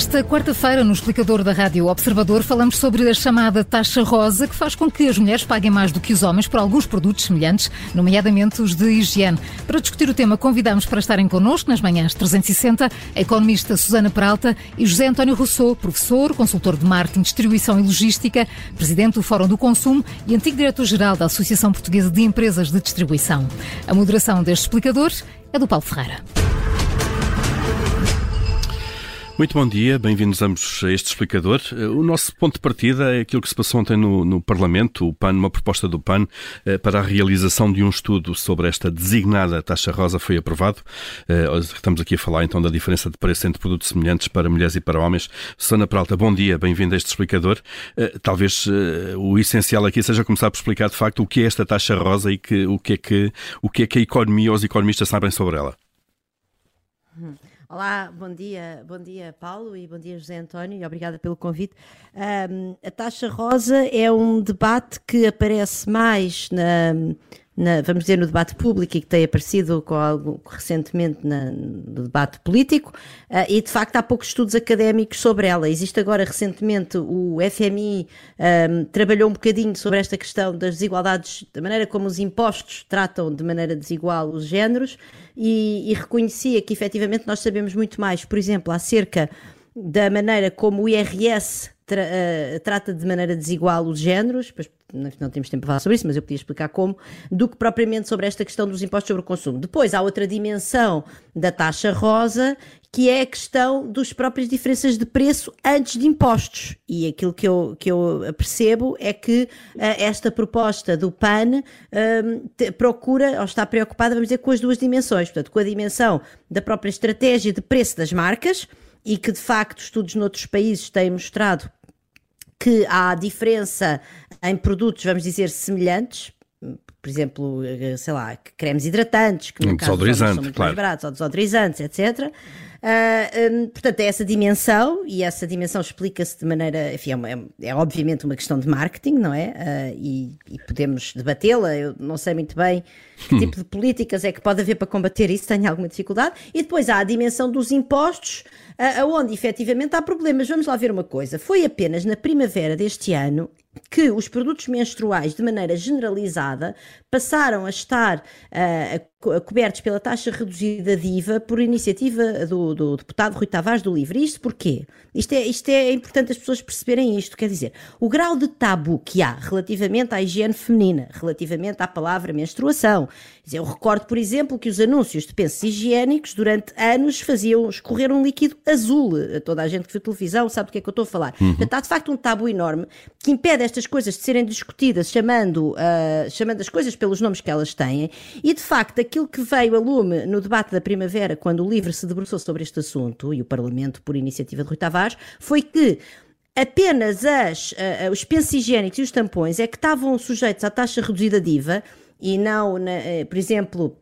Esta quarta-feira, no explicador da Rádio Observador, falamos sobre a chamada taxa rosa, que faz com que as mulheres paguem mais do que os homens por alguns produtos semelhantes, nomeadamente os de higiene. Para discutir o tema, convidamos para estarem connosco nas manhãs 360 a economista Susana Peralta e José António Rousseau, professor, consultor de marketing, distribuição e logística, presidente do Fórum do Consumo e antigo diretor-geral da Associação Portuguesa de Empresas de Distribuição. A moderação deste explicador é do Paulo Ferreira. Muito bom dia, bem-vindos ambos a este explicador. O nosso ponto de partida é aquilo que se passou ontem no, no, Parlamento, o PAN, uma proposta do PAN eh, para a realização de um estudo sobre esta designada taxa rosa foi aprovado. Eh, estamos aqui a falar então da diferença de preço entre produtos semelhantes para mulheres e para homens. Susana Peralta, bom dia, bem-vinda a este explicador. Eh, talvez o essencial aqui seja começar por explicar de facto o que é esta taxa rosa e que, o, que é que, o que é que a economia ou os economistas sabem sobre ela. Hum. Olá, bom dia, bom dia Paulo e bom dia José António e obrigada pelo convite. Um, a taxa rosa é um debate que aparece mais na, na, vamos dizer, no debate público e que tem aparecido com algo recentemente na, no debate político, uh, e de facto há poucos estudos académicos sobre ela. Existe agora recentemente o FMI um, trabalhou um bocadinho sobre esta questão das desigualdades, da maneira como os impostos tratam de maneira desigual os géneros, e, e reconhecia que efetivamente nós sabemos muito mais, por exemplo, acerca da maneira como o IRS tra, uh, trata de maneira desigual os géneros, pois não temos tempo para falar sobre isso, mas eu podia explicar como, do que propriamente sobre esta questão dos impostos sobre o consumo. Depois há outra dimensão da taxa rosa, que é a questão das próprias diferenças de preço antes de impostos. E aquilo que eu, que eu percebo é que uh, esta proposta do PAN uh, te, procura, ou está preocupada, vamos dizer, com as duas dimensões. Portanto, com a dimensão da própria estratégia de preço das marcas, e que de facto estudos noutros países têm mostrado que há diferença em produtos, vamos dizer, semelhantes, por exemplo, eh, sei lá, cremes hidratantes, que no caso são muito claro. mais baratos, ou desodorizantes, etc. Uh, ah, um, portanto, é essa dimensão, e essa dimensão explica-se de maneira, enfim, é, é, é, obviamente uma questão de marketing, não é? Uh, e, e, podemos debatê-la, eu não sei muito bem que tipo de políticas é que pode haver para combater isso, tenho alguma dificuldade. E depois há a dimensão dos impostos, uh, onde efetivamente há problemas. Vamos lá ver uma coisa, foi apenas na primavera deste ano que os produtos menstruais, de maneira generalizada, passaram a estar uh, cobertos pela taxa reduzida de IVA por iniciativa do, do, deputado Rui Tavares do Livre. Isto porquê? Isto é, isto é importante as pessoas perceberem isto. Quer dizer, o grau de tabu que há relativamente à higiene feminina, relativamente à palavra menstruação. Eu recordo, por exemplo, que os anúncios de pensos higiênicos durante anos faziam escorrer um líquido azul. Toda a gente que viu televisão sabe do que é que eu estou a falar. Uhum. Portanto, há de facto um tabu enorme que impede estas coisas de serem discutidas chamando, uh, chamando as coisas pelos nomes que elas têm e, de facto, aquilo que veio a lume no debate da primavera, quando o LIVRE se debruçou sobre este assunto, e o Parlamento, por iniciativa de Rui Tavares, foi que apenas as, uh, os pensos higiênicos e os tampões é que estavam sujeitos à taxa reduzida de IVA e não, na, uh, por exemplo,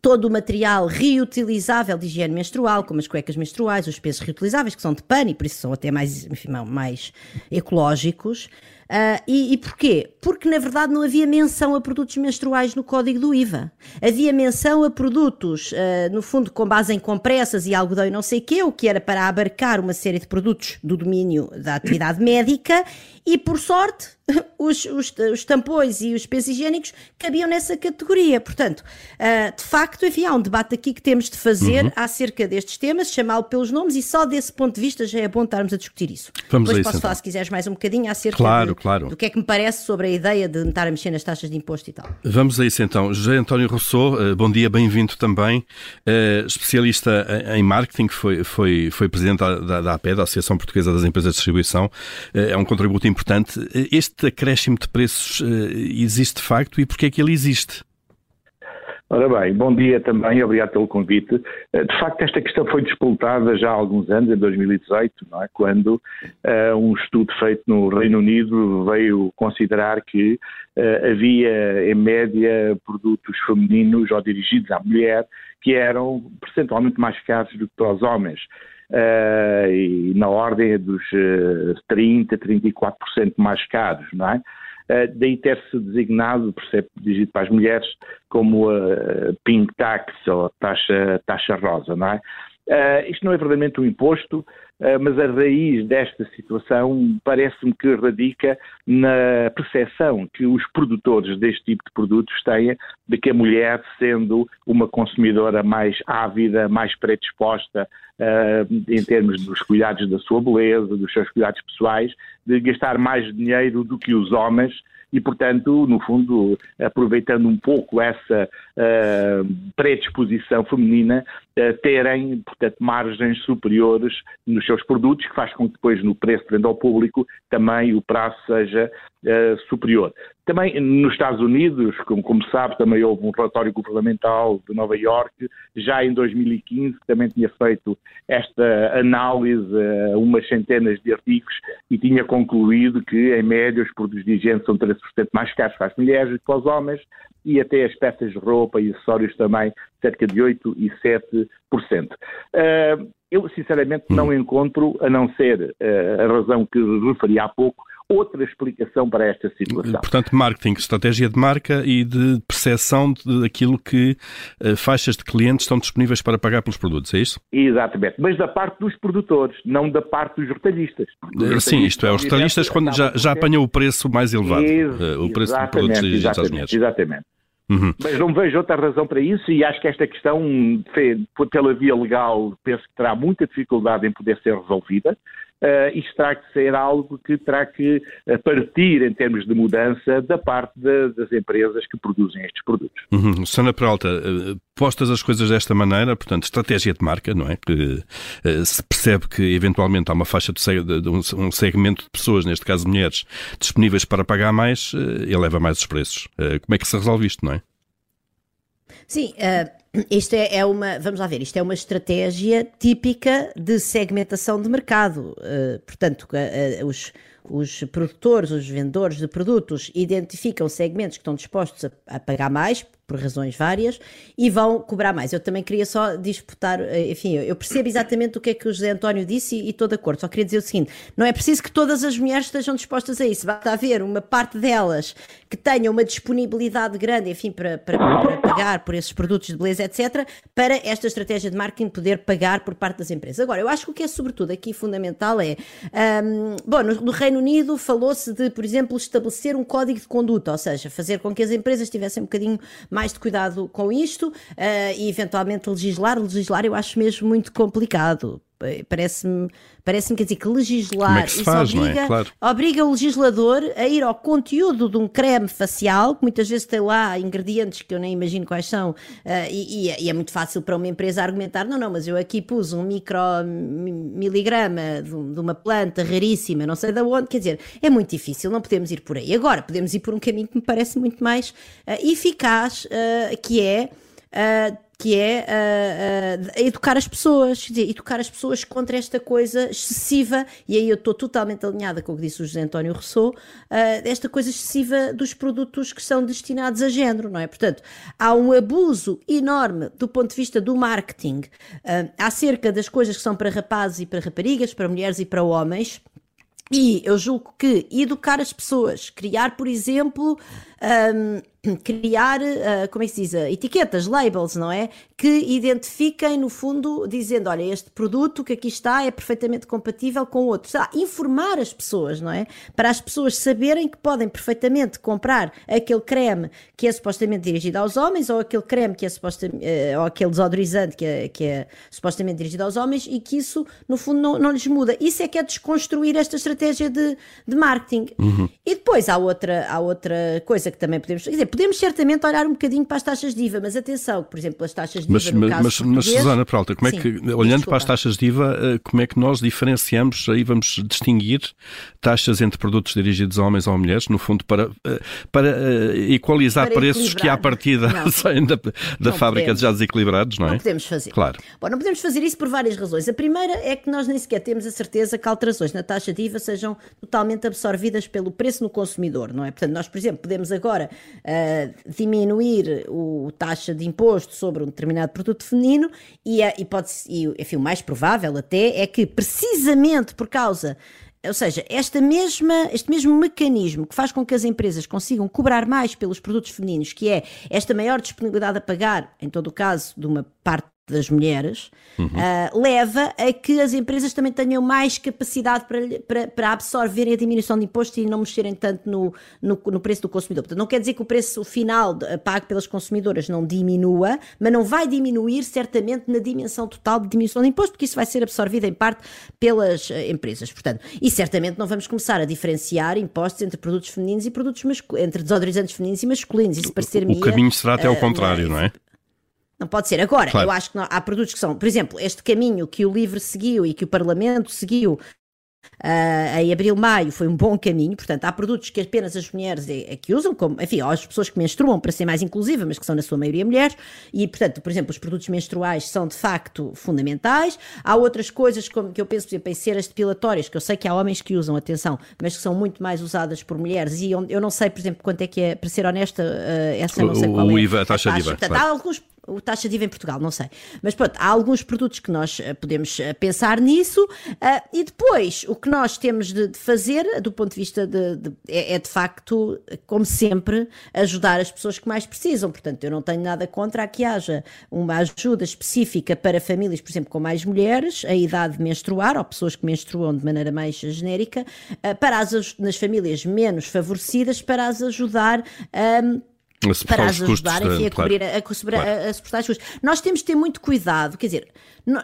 todo o material reutilizável de higiene menstrual, como as cuecas menstruais, os pensos reutilizáveis, que são de pano e por isso são até mais, enfim, mais ecológicos. Uh, e, e porquê? Porque, na verdade, não havia menção a produtos menstruais no código do IVA. Havia menção a produtos, uh, no fundo, com base em compressas e algodão e não sei o quê, o que era para abarcar uma série de produtos do domínio da atividade médica e, por sorte, os, os, os, tampões e os pensos higiênicos cabiam nessa categoria. Portanto, uh, de facto, enfim, há um debate aqui que temos de fazer uhum. acerca destes temas, chamá-lo pelos nomes, e só desse ponto de vista já é bom estarmos a discutir isso. Vamos Depois isso, posso então. falar, se quiseres, mais um bocadinho acerca claro, de, claro. do que é que me parece sobre a ideia de estar a mexer nas taxas de imposto e tal. Vamos a isso então. José António Rousseau, uh, bom dia, bem-vindo também. Uh, especialista em marketing, foi, foi, foi presidente da, da da Associação Portuguesa das Empresas de Distribuição. é um contributo importante. Este acréscimo de preços uh, existe de facto e porquê é que ele existe? Ora bem, bom dia também, obrigado pelo convite. Eh, de facto, esta questão foi disputada já há alguns anos, em 2018, não é? quando uh, um estudo feito no Reino Unido veio considerar que uh, havia, em média, produtos femininos ou dirigidos à mulher que eram percentualmente mais caros do que para os homens. Uh, e na ordem dos 30, 34% mais caros, não é? Eh, daí ter-se designado, por ser dirigido para as mulheres, como a pink tax ou taxa, taxa rosa, não é? Uh, isto não é verdadeiramente um imposto, uh, mas a raiz desta situação parece-me que radica na percepção que os produtores deste tipo de produtos têm de que a mulher, sendo uma consumidora mais ávida, mais predisposta uh, em termos dos cuidados da sua beleza, dos seus cuidados pessoais, de gastar mais dinheiro do que os homens e, portanto, no fundo, aproveitando um pouco essa uh, predisposição feminina, uh, terem, portanto, margens superiores nos seus produtos, que faz com que depois no preço de venda ao público também o prazo seja uh, superior. Também nos Estados Unidos, como, como sabe, também houve um relatório governamental de Nova York, já em 2015, que também tinha feito esta análise a umas centenas de artigos e tinha concluído que, em média, os produtos de higiene são 13% mais caros para as mulheres do que para os homens e até as peças de roupa e acessórios também cerca de 8% e 7%. Uh, eu, sinceramente, não hum. encontro, a não ser uh, a razão que referi há pouco, outra explicação para esta situação. Portanto, marketing, estratégia de marca e de percepção daquilo que uh, faixas de clientes estão disponíveis para pagar pelos produtos, é isso? Exatamente, mas da parte dos produtores, não da parte dos retalhistas. Uh, sim, isto é, os retalhistas quando já, já apanham o preço mais elevado, uh, o preço de produtos exatamente. Exatamente. Uhum. Mas não vejo outra razão para isso e acho que esta questão, pela via legal, penso que terá muita dificuldade em poder ser resolvida. Uh, isto terá que ser algo que terá que eh, partir, em termos de mudança, da parte de, das empresas que produzem estes produtos. Uhum. Sana Peralta, uh, postas as coisas desta maneira, portanto, estratégia de marca, não é? Que uh, se percebe que eventualmente há uma faixa de, de, um segmento de pessoas, neste caso mulheres, disponíveis para pagar mais, eleva mais os preços. como é que se resolve isto, não é? Sim, uh, isto é, é, uma, vamos lá ver, isto é uma estratégia típica de segmentação de mercado. Uh, portanto, uh, os, os produtores, os vendedores de produtos identificam segmentos que estão dispostos a, a pagar mais, por razões várias, e vão cobrar mais. Eu também queria só disputar, eh, enfim, eu percebo exatamente o que é que o José António disse e, estou de acordo, só queria dizer o seguinte, não é preciso que todas as mulheres estejam dispostas a isso, basta haver uma parte delas que tenha uma disponibilidade grande, enfim, para, para, para pagar por esses produtos de beleza, etc., para esta estratégia de marketing poder pagar por parte das empresas. Agora, eu acho que o que é sobretudo aqui fundamental é, um, bom, no, no Reino Unido falou-se de, por exemplo, estabelecer um código de conduta, ou seja, fazer com que as empresas tivessem um bocadinho mais de cuidado com isto uh, e eventualmente legislar. Legislar eu acho mesmo muito complicado. Parece-me, parece-me, quer dizer, que legislar é que faz, é? obriga, é? claro. obriga o legislador a ir ao conteúdo de um creme facial, que muitas vezes tem lá ingredientes que eu nem imagino quais são, uh, e, e, é muito fácil para uma empresa argumentar: não, não, mas eu aqui pus um micro miligrama de, de uma planta raríssima, não sei de onde, quer dizer, é muito difícil, não podemos ir por aí. Agora, podemos ir por um caminho que me parece muito mais uh, eficaz, uh, que é que é uh, uh, educar as pessoas, quer dizer, educar as pessoas contra esta coisa excessiva, e aí eu estou totalmente alinhada com o que disse o José António Rousseau, uh, esta coisa excessiva dos produtos que são destinados a género, não é? Portanto, há um abuso enorme do ponto de vista do marketing acerca das coisas que são para rapazes e para raparigas, para mulheres e para homens, e eu julgo que educar as pessoas, criar, por exemplo, um, criar, uh, como é que se diz, etiquetas, labels, não é? Que identifiquem, no fundo, dizendo, olha, este produto que aqui está é perfeitamente compatível com outros. Ah, informar as pessoas, não é? Para as pessoas saberem que podem perfeitamente comprar aquele creme que é supostamente dirigido aos homens ou aquele creme que é supostamente, uh, ou aquele desodorizante que é, que é supostamente dirigido aos homens e que isso, no fundo, não, não lhes muda. Isso é que é desconstruir esta estratégia de, de marketing. Uhum. E depois há outra, há outra coisa que também podemos, quer dizer, podemos certamente olhar um bocadinho para as taxas de IVA, mas atenção, por exemplo, as taxas de IVA mas, no mas, mas, Susana Peralta, como é que, olhando desculpa. para as taxas de IVA, eh, como é que nós diferenciamos, aí vamos distinguir taxas entre produtos dirigidos a homens ou a mulheres, no fundo, para, eh, para eh, equalizar para preços que à partida não, saem da, da fábrica podemos. já desequilibrados, não é? Não podemos fazer. Claro. Bom, não podemos fazer isso por várias razões. A primeira é que nós nem sequer temos a certeza que alterações na taxa de IVA sejam totalmente absorvidas pelo preço no consumidor, não é? Portanto, nós, por exemplo, podemos agora uh, diminuir o taxa de imposto sobre um determinado produto feminino e, a, e pode e, enfim, o mais provável até é que precisamente por causa ou seja, esta mesma, este mesmo mecanismo que faz com que as empresas consigam cobrar mais pelos produtos femininos, que é esta maior disponibilidade a pagar, em todo o caso, de uma parte das mulheres, uhum. uh, leva a que as empresas também tenham mais capacidade para, para, para, absorverem a diminuição de imposto e não mexerem tanto no, no, no, preço do consumidor. Portanto, não quer dizer que o preço final pago pelas consumidoras não diminua, mas não vai diminuir certamente na dimensão total de diminuição de imposto, porque isso vai ser absorvido em parte pelas uh, empresas. Portanto, e certamente não vamos começar a diferenciar impostos entre produtos femininos e produtos masculinos, entre desodorizantes femininos e masculinos. Isso parecer-me. O caminho será até ao uh, contrário, não é? Não pode ser. Agora, claro. eu acho que não, há produtos que são, por exemplo, este caminho que o LIVRE seguiu e que o Parlamento seguiu Uh, em abril, maio foi um bom caminho, portanto, há produtos que apenas as mulheres é, é que usam, como, enfim, as pessoas que menstruam para ser mais inclusiva, mas que são na sua maioria mulheres, e portanto, por exemplo, os produtos menstruais são de facto fundamentais. Há outras coisas como que eu penso, por exemplo, em ceras depilatórias, que eu sei que há homens que usam, atenção, mas que são muito mais usadas por mulheres, e eu, não sei, por exemplo, quanto é que é, para ser honesta, uh, essa não sei qual o é. IVA, a taxa, a taxa. de IVA. Portanto, claro. há alguns o taxa de IVA em Portugal, não sei. Mas pronto, há alguns produtos que nós eh, podemos eh, pensar nisso uh, e depois o que nós temos de, fazer, do ponto de vista de, de é, é, de facto, como sempre, ajudar as pessoas que mais precisam. Portanto, eu não tenho nada contra que haja uma ajuda específica para famílias, por exemplo, com mais mulheres, a idade de menstruar, ou pessoas que menstruam de maneira mais genérica, para as, nas famílias menos favorecidas, para as ajudar a. Um, para as ajudar, enfim, a cobrir, claro, a, a, claro. a, suportar as custos. Nós temos de ter muito cuidado, quer dizer,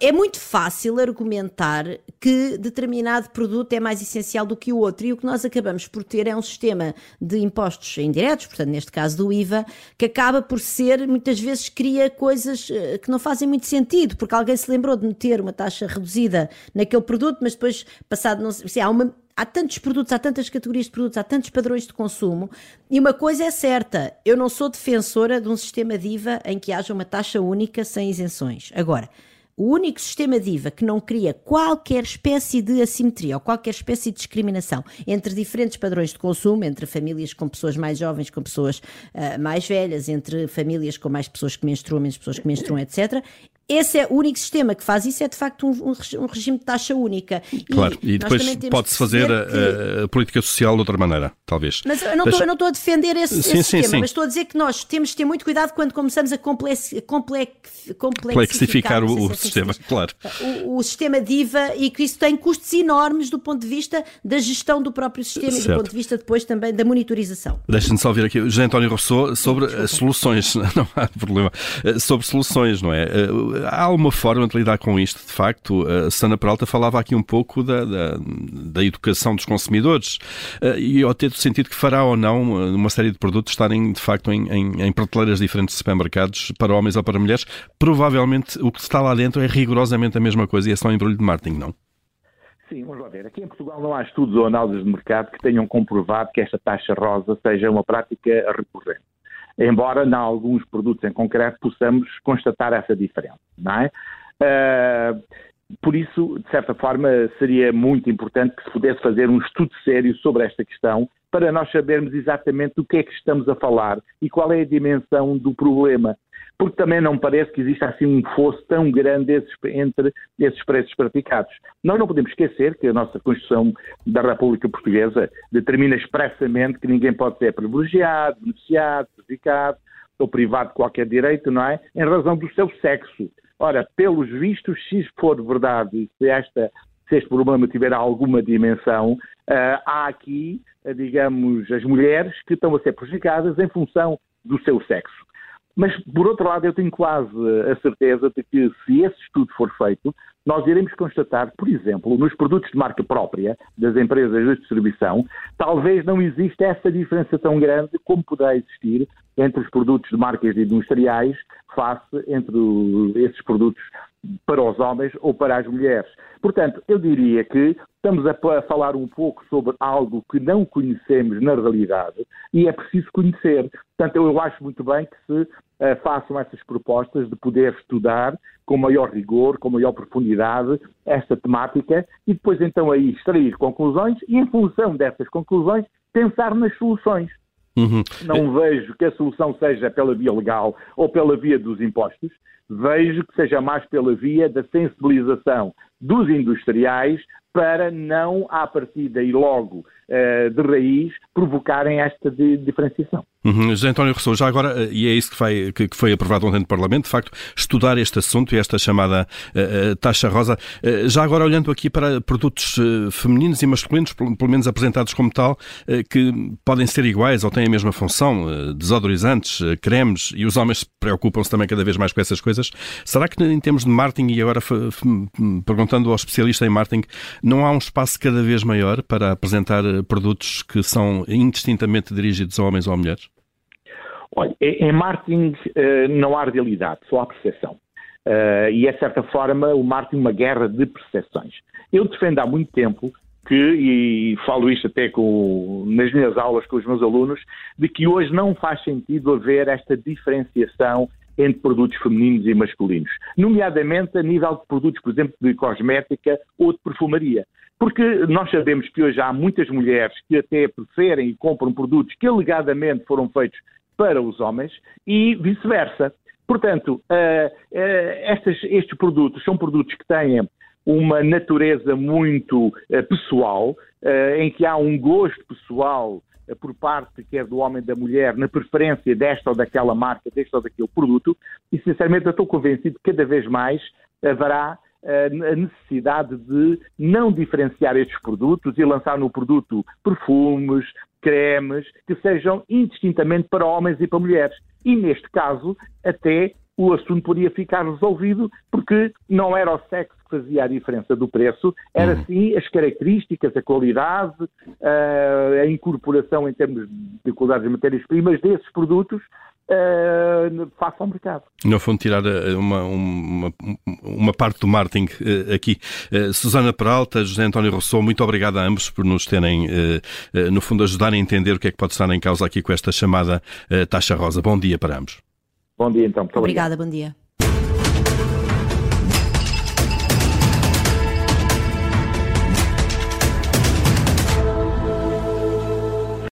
é muito fácil argumentar que determinado produto é mais essencial do que o outro, e o que nós acabamos por ter é um sistema de impostos indiretos, portanto, neste caso do IVA, que acaba por ser, muitas vezes, cria coisas eh, que não fazem muito sentido, porque alguém se lembrou de meter uma taxa reduzida naquele produto, mas depois, passado, não sei, há uma há tantos produtos, há tantas categorias de produtos, há tantos padrões de consumo, e uma coisa é certa, eu não sou defensora de um sistema DIVA em que haja uma taxa única sem isenções. Agora, o único sistema DIVA que não cria qualquer espécie de assimetria ou qualquer espécie de discriminação entre diferentes padrões de consumo, entre famílias com pessoas mais jovens, com pessoas uh, mais velhas, entre famílias com mais pessoas que menstruam, menos pessoas que menstruam, etc., esse é o único sistema que faz isso, é de facto um, um regime de taxa única. Claro, e, e depois pode-se fazer a, que... a, política social de outra maneira, talvez. Mas eu não, Deixa... estou, eu não estou a defender esse, sim, esse sim, sistema, sim. mas estou a dizer que nós temos de ter muito cuidado quando começamos a complex, complex, complexificar o, o sistema, claro. O, o, sistema DIVA e que isso tem custos enormes do ponto de vista da gestão do próprio sistema certo. e do ponto de vista depois também da monitorização. Deixa-me só ouvir aqui o José António Rousseau sobre soluções, não há problema, eh, sobre soluções, não é? Eh, há uma forma de lidar com isto, de facto. A Sana Peralta falava aqui um pouco da, da, da educação dos consumidores eh, e eu ter sentido que fará ou não eh, uma série de produtos estarem, de facto, em, em, em prateleiras diferentes de supermercados para homens ou para mulheres. Provavelmente o que está lá dentro é rigorosamente a mesma coisa e é só um embrulho de marketing, não? Sim, vamos lá ver. Aqui em Portugal não há estudos ou análises de mercado que tenham comprovado que esta taxa rosa seja uma prática recorrente embora em alguns produtos em concreto possamos constatar essa diferença, não é? Uh, por isso, de certa forma, seria muito importante que se pudesse fazer um estudo sério sobre esta questão para nós sabermos exatamente do que é que estamos a falar e qual é a dimensão do problema porque também não parece que exista assim um fosso tão grande entre esses preços praticados. Nós não podemos esquecer que a nossa Constituição da República Portuguesa determina expressamente que ninguém pode ser privilegiado, beneficiado, prejudicado ou privado de qualquer direito, não é? Em razão do seu sexo. Ora, pelos vistos, se for verdade, se, esta, se este problema tiver alguma dimensão, uh, há aqui, uh, digamos, as mulheres que estão a ser prejudicadas em função do seu sexo. Mas, por outro lado, eu tenho quase a certeza de que, se esse estudo for feito, nós iremos constatar, por exemplo, nos produtos de marca própria das empresas de distribuição, talvez não exista essa diferença tão grande como poderá existir entre os produtos de marcas industriais face entre esses produtos para os homens ou para as mulheres. Portanto, eu diria que estamos a, falar um pouco sobre algo que não conhecemos na realidade e é preciso conhecer. Portanto, eu acho muito bem que se uh, façam essas propostas de poder estudar com maior rigor, com maior profundidade esta temática e depois então aí extrair conclusões e em função dessas conclusões pensar nas soluções. Uhum. Não vejo que a solução seja pela via legal ou pela via dos impostos. Vejo que seja mais pela via da sensibilização dos industriais para não, à partida e logo uh, de raiz, provocarem esta diferenciação. Uhum. José António Rousseau, já agora, eh, e é isso que foi, que, foi aprovado ontem no Parlamento, de facto, estudar este assunto e esta chamada uh, taxa rosa. Uh, já agora, olhando aqui para produtos uh, femininos e masculinos, pelo, pelo, menos apresentados como tal, que podem ser iguais ou têm a mesma função, desodorizantes, cremes, e os homens preocupam-se também cada vez mais com essas coisas. Será que em termos de marketing, e agora perguntando ao especialista em marketing, não há um espaço cada vez maior para apresentar produtos que são indistintamente dirigidos a homens ou a mulheres? Olha, em marketing eh, não há realidade, só há percepção. Uh, e é, de certa forma, o marketing uma guerra de percepções. Eu defendo há muito tempo que, e falo isto até com, nas minhas aulas com os meus alunos, de que hoje não faz sentido haver esta diferenciação entre produtos femininos e masculinos, nomeadamente a nível de produtos, por exemplo, de cosmética ou de perfumaria. Porque nós sabemos que hoje há muitas mulheres que até preferem e compram produtos que alegadamente foram feitos para os homens e vice-versa. Portanto, uh, uh, estes, estes, produtos são produtos que têm uma natureza muito uh, pessoal, em que há um gosto pessoal por parte quer do homem da mulher na preferência desta ou daquela marca, deste ou daquele produto, e sinceramente eu estou convencido que cada vez mais haverá a necessidade de não diferenciar estes produtos e lançar no produto perfumes, cremes, que sejam indistintamente para homens e para mulheres. E neste caso, até o assunto poderia ficar resolvido, porque não era o sexo que fazia a diferença do preço, era uhum. sim as características, a qualidade, a incorporação em termos de qualidade de matérias-primas desses produtos uh, face ao mercado. No fundo, tirar eh, uma, uma, uma parte do marketing uh, aqui. Uh, Susana Peralta, José António Rousseau, muito obrigado a ambos por nos terem, uh, no fundo, ajudarem a entender o que é que pode estar em causa aqui com esta chamada taxa rosa. Bom dia para ambos. Bom dia, então. Muito Obrigada, bom dia.